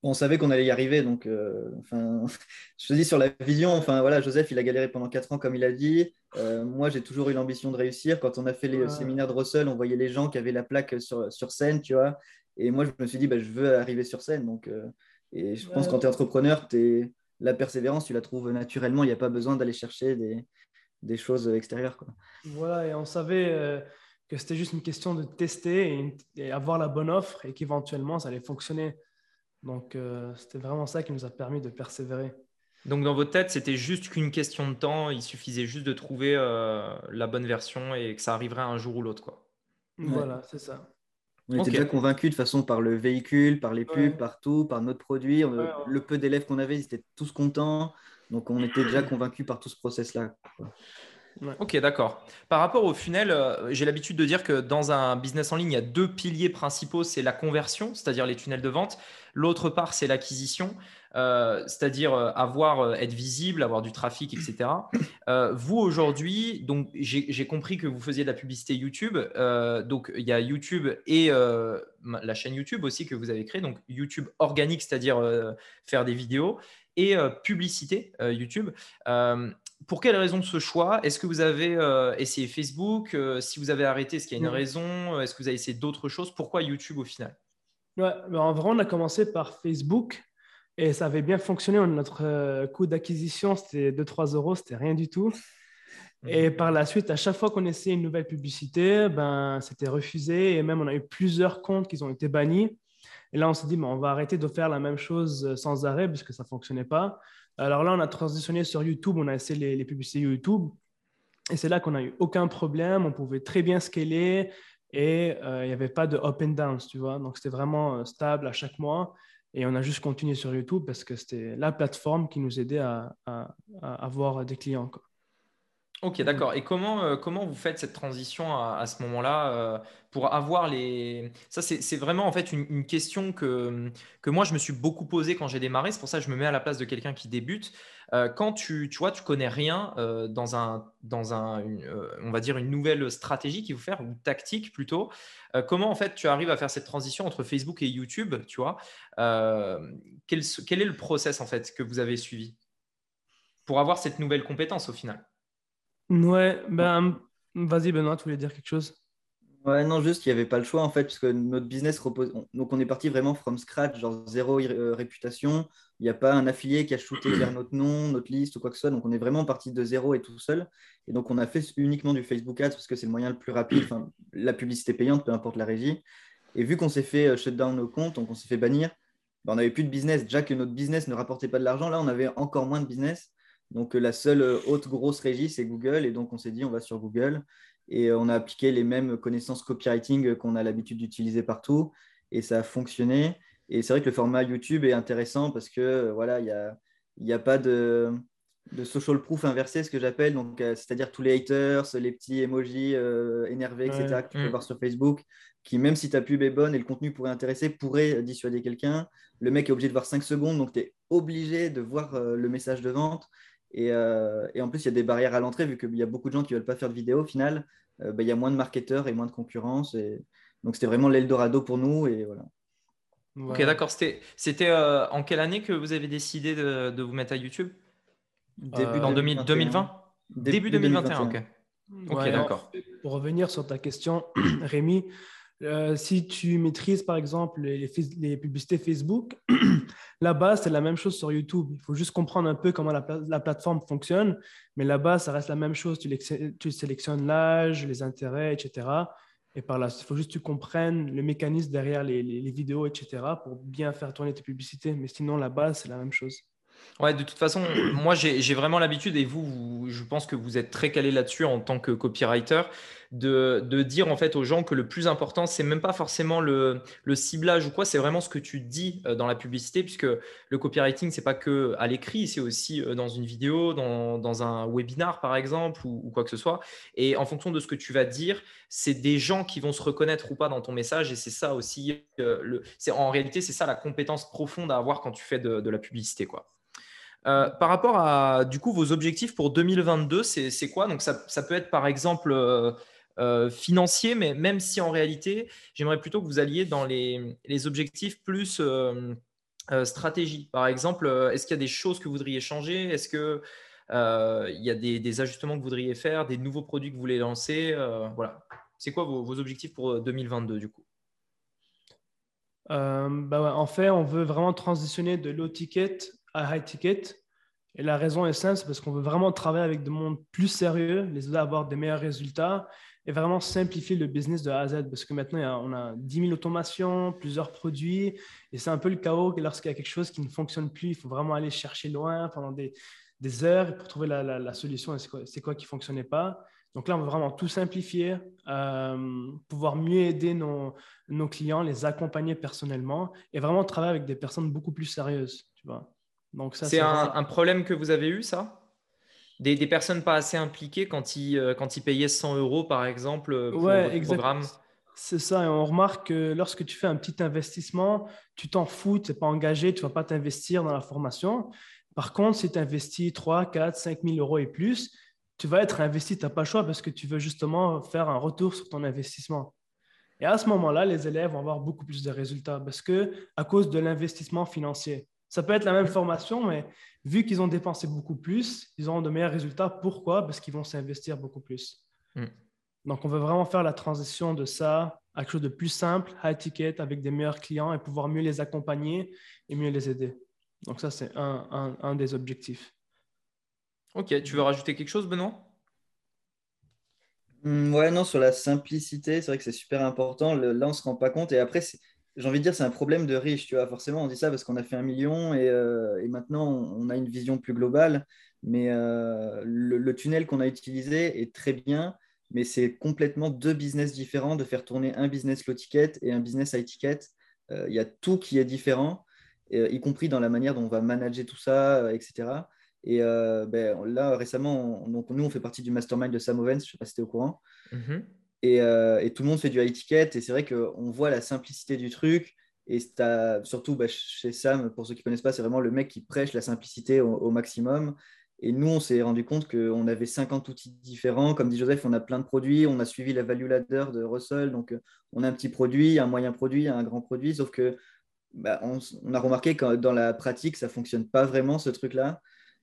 On savait qu'on allait y arriver. Donc, euh, enfin, je te dis sur la vision, enfin, voilà, Joseph, il a galéré pendant quatre ans, comme il a dit. Euh, moi, j'ai toujours eu l'ambition de réussir. Quand on a fait les séminaires de Russell, on voyait les gens qui avaient la plaque sur, sur scène, tu vois. Et moi, je me suis dit, bah, je veux arriver sur scène. Donc, euh, et je pense que quand tu es entrepreneur, es, la persévérance, tu la trouves naturellement. Il n'y a pas besoin d'aller chercher des, des, choses extérieures. Quoi. Voilà, et on savait que c'était juste une question de tester et avoir la bonne offre et qu'éventuellement, ça allait fonctionner. Donc, euh, c'était vraiment ça qui nous a permis de persévérer. Donc, dans votre tête, c'était juste qu'une question de temps. Il suffisait juste de trouver euh, la bonne version et que ça arriverait un jour ou l'autre. Quoi. Voilà, c'est ça. On était déjà convaincus de façon par le véhicule, par les pubs, partout, par notre produit. le peu d'élèves qu'on avait, ils étaient tous contents. Donc, on était déjà convaincus par tout ce process-là. Ok, d'accord. Par rapport au funnel, euh, j'ai l'habitude de dire que dans un business en ligne, il y a deux piliers principaux. C'est la conversion, c'est-à-dire les tunnels de vente. L'autre part, c'est l'acquisition, euh, c'est-à-dire euh, avoir, être visible, avoir du trafic, etc. vous aujourd'hui, donc j'ai compris que vous faisiez de la publicité YouTube. donc il y a YouTube et la chaîne YouTube aussi que vous avez créée. Donc YouTube organique, c'est-à-dire faire des vidéos et publicité YouTube pour quelle raison ce choix? Est-ce que vous avez euh, essayé Facebook? Euh, Si vous avez arrêté, est-ce qu'il y a une raison? Est-ce que vous avez essayé d'autres choses? Pourquoi YouTube au final? Ouais, ben, En vrai, on a commencé par Facebook et ça avait bien fonctionné. Notre euh, coût d'acquisition, c'était 2-3 euros, c'était rien du tout. Et mhm. par la suite, à chaque fois qu'on essayait une nouvelle publicité, ben, c'était refusé. Et même, on a eu plusieurs comptes qui ont été bannis. Et là, on s'est dit, ben, on va arrêter de faire la même chose sans arrêt parce que ça ne fonctionnait pas. Alors là, on a transitionné sur YouTube, on a essayé les, publicités YouTube. Et c'est là qu'on n'a eu aucun problème. On pouvait très bien scaler et euh, il n'y avait pas de up and down, tu vois. Donc c'était vraiment euh, stable à chaque mois. Et on a juste continué sur YouTube parce que c'était la plateforme qui nous aidait à, avoir des clients. Ok, d'accord. Et comment, euh, comment vous faites cette transition à, ce moment-là euh, pour avoir les... Ça, c'est vraiment en fait une, question que, que moi, je me suis beaucoup posée quand j'ai démarré. C'est pour ça que je me mets à la place de quelqu'un qui débute. Euh, quand tu, tu vois, tu connais rien dans, un, dans un, on va dire une nouvelle stratégie qu'il faut faire, ou tactique plutôt, comment en fait tu arrives à faire cette transition entre Facebook et YouTube, tu vois quel, quel est le process en fait que vous avez suivi pour avoir cette nouvelle compétence au final? Ouais, ben, vas-y Benoît, tu voulais dire quelque chose? Ouais, non, juste qu'il n'y avait pas le choix en fait, parce que notre business repose. Donc, on est parti vraiment from scratch, genre zéro euh, réputation. Il n'y a pas un affilié qui a shooté vers notre nom, notre liste ou quoi que ce soit. Donc, on est vraiment parti de zéro et tout seul. Et donc, on a fait uniquement du Facebook Ads parce que c'est le moyen le plus rapide, enfin, la publicité payante, peu importe la régie. Et vu qu'on s'est fait euh, shut down nos comptes, donc on s'est fait bannir, ben, on n'avait plus de business. Déjà que notre business ne rapportait pas de l'argent, là, on avait encore moins de business. Donc, euh, la seule autre grosse régie, c'est Google. Et donc, on s'est dit, on va sur Google et euh, on a appliqué les mêmes connaissances copywriting qu'on a l'habitude d'utiliser partout et ça a fonctionné. Et c'est vrai que le format YouTube est intéressant parce que euh, voilà, il n'y a, y a pas de, de social proof inversé, ce que j'appelle, donc euh, c'est-à-dire tous les haters, les petits emojis énervés, etc., que tu peux voir sur Facebook, qui même si ta pub est bonne et le contenu pourrait intéresser, pourrait dissuader quelqu'un. Le mec est obligé de voir 5 secondes, donc tu es obligé de voir le message de vente. Euh, et, en plus, il y a des barrières à l'entrée, vu qu'il y a beaucoup de gens qui ne veulent pas faire de vidéo. Au final, euh, bah, il y a moins de marketeurs et moins de concurrence. Et... Donc, c'était vraiment l'Eldorado pour nous. Et voilà. Ok, d'accord. C'était euh, en quelle année que vous avez décidé de, vous mettre à YouTube? Début En 2020 Début 2021, ok. Ok, d'accord. Pour revenir sur ta question, Rémi, euh, si tu maîtrises par exemple les, publicités Facebook, là-bas, c'est la même chose sur YouTube. Il faut juste comprendre un peu comment la, plateforme fonctionne, mais là-bas, ça reste la même chose. Tu, sélectionnes l'âge, les intérêts, etc. Et par là, il faut juste que tu comprennes le mécanisme derrière les, les vidéos, etc., pour bien faire tourner tes publicités. Mais sinon, là-bas, c'est la même chose. Ouais, de toute façon, moi j'ai vraiment l'habitude, et vous, je pense que vous êtes très calé là-dessus en tant que copywriter, de, dire en fait aux gens que le plus important, c'est même pas forcément le, ciblage ou quoi, c'est vraiment ce que tu dis euh, dans la publicité, puisque le copywriting, c'est pas que à l'écrit, c'est aussi euh, dans une vidéo, dans, un webinar par exemple, ou, quoi que ce soit. Et en fonction de ce que tu vas dire, c'est des gens qui vont se reconnaître ou pas dans ton message, et c'est ça aussi, euh, en réalité, c'est ça la compétence profonde à avoir quand tu fais de, de la publicité, quoi. Euh, par rapport à du coup vos objectifs pour 2022, c'est quoi? Donc ça, peut être par exemple euh, euh, financier, mais même si en réalité, j'aimerais plutôt que vous alliez dans les, objectifs plus stratégie. Par exemple, est-ce qu'il y a des choses que vous voudriez changer? Est-ce qu'il y a des, ajustements que vous voudriez faire, des nouveaux produits que vous voulez lancer? Voilà. C'est quoi vos, objectifs pour 2022 du coup? Bah En fait, on veut vraiment transitionner de low ticket à high ticket. Et la raison est simple, c'est parce qu'on veut vraiment travailler avec des mondes plus sérieux, les aider à avoir des meilleurs résultats et vraiment simplifier le business de A à Z. Parce que maintenant, on a 10 000 automations, plusieurs produits, et c'est un peu le chaos lorsqu'il y a quelque chose qui ne fonctionne plus. Il faut vraiment aller chercher loin pendant des, heures pour trouver la, solution et c'est quoi, quoi, qui ne fonctionnait pas. Donc là, on veut vraiment tout simplifier, euh, pouvoir mieux aider nos, nos clients, les accompagner personnellement et vraiment travailler avec des personnes beaucoup plus sérieuses. Tu vois c'est un, problème que vous avez eu, ça? Des, personnes pas assez impliquées quand ils, euh, quand ils payaient 100 euros, par exemple, euh, pour ouais, programme? C'est ça, et on remarque que lorsque tu fais un petit investissement, tu t'en fous, tu n'es pas engagé, tu ne vas pas t'investir dans la formation. Par contre, si tu investis 3, 4, 5 000 euros et plus, tu vas être investi, tu n'as pas le choix parce que tu veux justement faire un retour sur ton investissement. Et à ce moment-là, les élèves vont avoir beaucoup plus de résultats parce que à cause de l'investissement financier. Ça peut être la même formation, mais vu qu'ils ont dépensé beaucoup plus, ils auront de meilleurs résultats. Pourquoi? Parce qu'ils vont s'investir beaucoup plus. Hmm. Donc, on veut vraiment faire la transition de ça à quelque chose de plus simple, high ticket, avec des meilleurs clients et pouvoir mieux les accompagner et mieux les aider. Donc, ça, c'est un, des objectifs. Ok, tu veux rajouter quelque chose, Benoît? Hmm, Ouais, non, sur la simplicité, c'est vrai que c'est super important. là, on ne se rend pas compte. Et après, j'ai envie de dire, c'est un problème de riche. Tu vois, forcément, on dit ça parce qu'on a fait un million et, euh, maintenant, on a une vision plus globale. Mais euh, le, tunnel qu'on a utilisé est très bien, mais c'est complètement deux business différents de faire tourner un business low ticket et un business high ticket. Euh, il y a tout qui est différent, y compris dans la manière dont on va manager tout ça, etc. Et ben, là, récemment, donc, nous, on fait partie du mastermind de Sam Owens, je ne sais pas si tu es au courant. Euh, et, tout le monde fait du high ticket. Et c'est vrai qu'on voit la simplicité du truc. Et surtout bah, chez Sam, pour ceux qui ne connaissent pas, c'est vraiment le mec qui prêche la simplicité au, maximum. Et nous, on s'est rendu compte qu'on avait 50 outils différents. Comme dit Joseph, on a plein de produits. On a suivi la value ladder de Russell. Donc, euh, on a un petit produit, un moyen produit, un grand produit. Sauf que bah, on, a remarqué que dans la pratique, ça ne fonctionne pas vraiment, ce truc-là.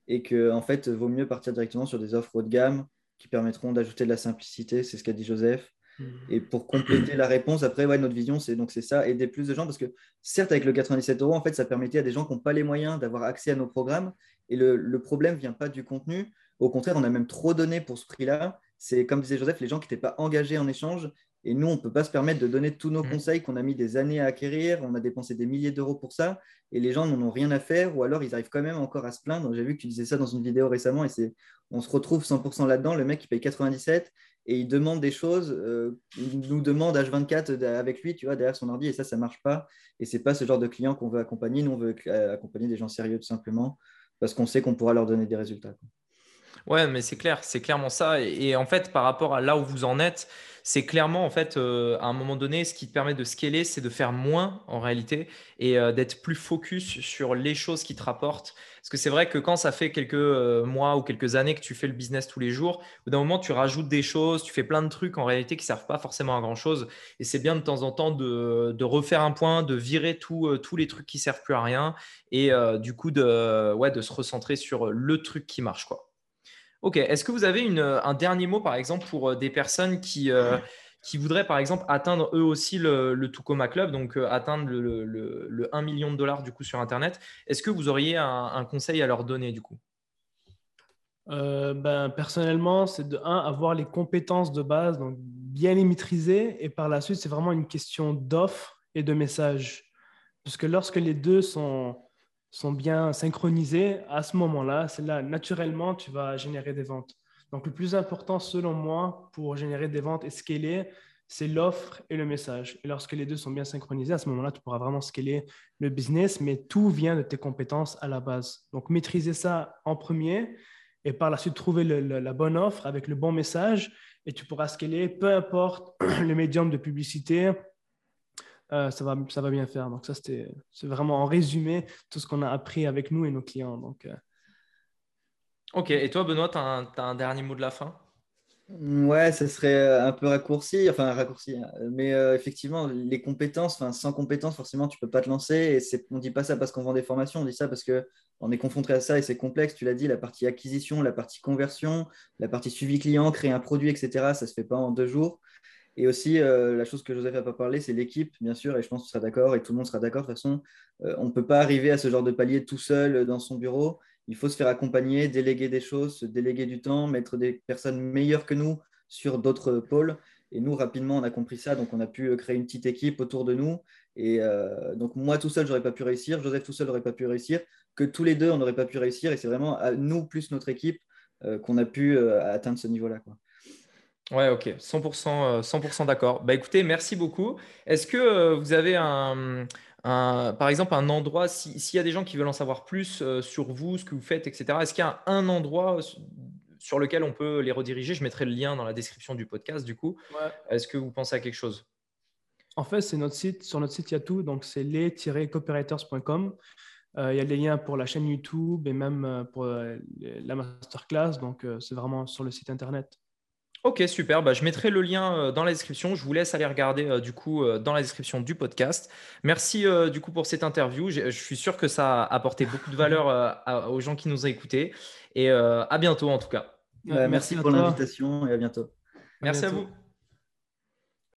et que en fait, vaut mieux partir directement sur des offres haut de gamme qui permettront d'ajouter de la simplicité, c'est ce qu'a dit Joseph. Mmh. Et pour compléter la réponse, après, ouais, notre vision, c'est donc c'est ça, aider plus de gens, parce que certes, avec le 97 euros, en fait, ça permettait à des gens qui n'ont pas les moyens d'avoir accès à nos programmes. Et le, le problème ne vient pas du contenu. Au contraire, on a même trop donné pour ce prix-là. C'est comme disait Joseph, les gens qui n'étaient pas engagés en échange. Et nous, on ne peut pas se permettre de donner tous nos mmh. conseils qu'on a mis des années à acquérir. On a dépensé des milliers d'euros pour ça. Et les gens n'en ont rien à faire. Ou alors, ils arrivent quand même encore à se plaindre. J'ai vu que tu disais ça dans une vidéo récemment. Et on se retrouve 100% là-dedans. Le mec, il paye 97 et il demande des choses, euh, il nous demande H24 avec lui, tu vois, derrière son ordi, et ça, ça ne marche pas. Et ce n'est pas ce genre de client qu'on veut accompagner. Nous, on veut euh, accompagner des gens sérieux, tout simplement, parce qu'on sait qu'on pourra leur donner des résultats. Ouais, mais c'est clair, c'est clairement ça. Et, en fait, par rapport à là où vous en êtes, c'est clairement, en fait, euh, à un moment donné, ce qui te permet de scaler, c'est de faire moins en réalité et euh, d'être plus focus sur les choses qui te rapportent. Parce que c'est vrai que quand ça fait quelques euh, mois ou quelques années que tu fais le business tous les jours, au bout d'un moment, tu rajoutes des choses, tu fais plein de trucs en réalité qui ne servent pas forcément à grand chose. Et c'est bien de temps en temps de, refaire un point, de virer tous les trucs qui servent plus à rien et du coup de, ouais, de se recentrer sur le truc qui marche. quoi. Ok. Est-ce que vous avez un dernier mot, par exemple, pour euh, des personnes qui, euh, qui voudraient, par exemple, atteindre eux aussi le, le Tucoma Club, donc euh, atteindre le, 1 million de dollars du coup sur Internet Est-ce que vous auriez un, conseil à leur donner du coup? Ben, personnellement, c'est de un, avoir les compétences de base, donc bien les maîtriser, et par la suite, c'est vraiment une question d'offre et de message. Parce que lorsque les deux sont, sont bien synchronisés, à ce moment-là, c'est là, naturellement, tu vas générer des ventes. Donc, le plus important, selon moi, pour générer des ventes et scaler, c'est l'offre et le message. Et lorsque les deux sont bien synchronisés, à ce moment-là, tu pourras vraiment scaler le business, mais tout vient de tes compétences à la base. Donc, maîtriser ça en premier et par la suite trouver la bonne offre avec le bon message et tu pourras scaler, peu importe le médium de publicité, euh, ça, va, ça va bien faire. Donc, ça, c'est vraiment en résumé tout ce qu'on a appris avec nous et nos clients. Donc, euh. Ok. Et toi, Benoît, tu as, un dernier mot de la fin? Ouais, ce serait un peu raccourci, enfin raccourci, hein. mais euh, effectivement, les compétences, sans compétences, forcément, tu ne peux pas te lancer. Et on ne dit pas ça parce qu'on vend des formations, on dit ça parce qu'on est confronté à ça et c'est complexe. Tu l'as dit, la partie acquisition, la partie conversion, la partie suivi client, créer un produit, etc., ça ne se fait pas en deux jours. Et aussi, euh, la chose que Joseph n'a pas parlé, c'est l'équipe, bien sûr, et je pense que tu seras d'accord, et tout le monde sera d'accord. De toute façon, euh, on ne peut pas arriver à ce genre de palier tout seul dans son bureau. Il faut se faire accompagner, déléguer des choses, se déléguer du temps, mettre des personnes meilleures que nous sur d'autres pôles. Et nous, rapidement, on a compris ça, donc on a pu créer une petite équipe autour de nous. Et euh, donc, moi tout seul, j'aurais pas pu réussir. Joseph tout seul n'aurait pas pu réussir. Que tous les deux, on n'aurait pas pu réussir. Et c'est vraiment à nous plus notre équipe qu'on a pu atteindre ce niveau-là. Ouais, ok, 100%, 100% euh, d'accord. Bah écoutez, merci beaucoup. Est-ce que euh, vous avez un, par exemple, un endroit, s'il y a des gens qui veulent en savoir plus euh, sur vous, ce que vous faites, etc., est-ce qu'il y a un, endroit sur lequel on peut les rediriger? Je mettrai le lien dans la description du podcast, du coup. Est-ce que vous pensez à quelque chose? En fait, c'est notre site. Sur notre site, il y a tout. Donc, c'est les-cooperators.com. il y a des liens pour la chaîne YouTube et même pour la masterclass. Donc, c'est vraiment sur le site internet. Ok, super. Bah, je mettrai le lien euh, dans la description. Je vous laisse aller regarder euh, du coup euh, dans la description du podcast. Merci du coup pour cette interview. Je, suis sûr que ça a apporté beaucoup de valeur aux gens qui nous ont écoutés. Et à bientôt en tout cas. merci pour l'invitation et à bientôt. Merci à vous.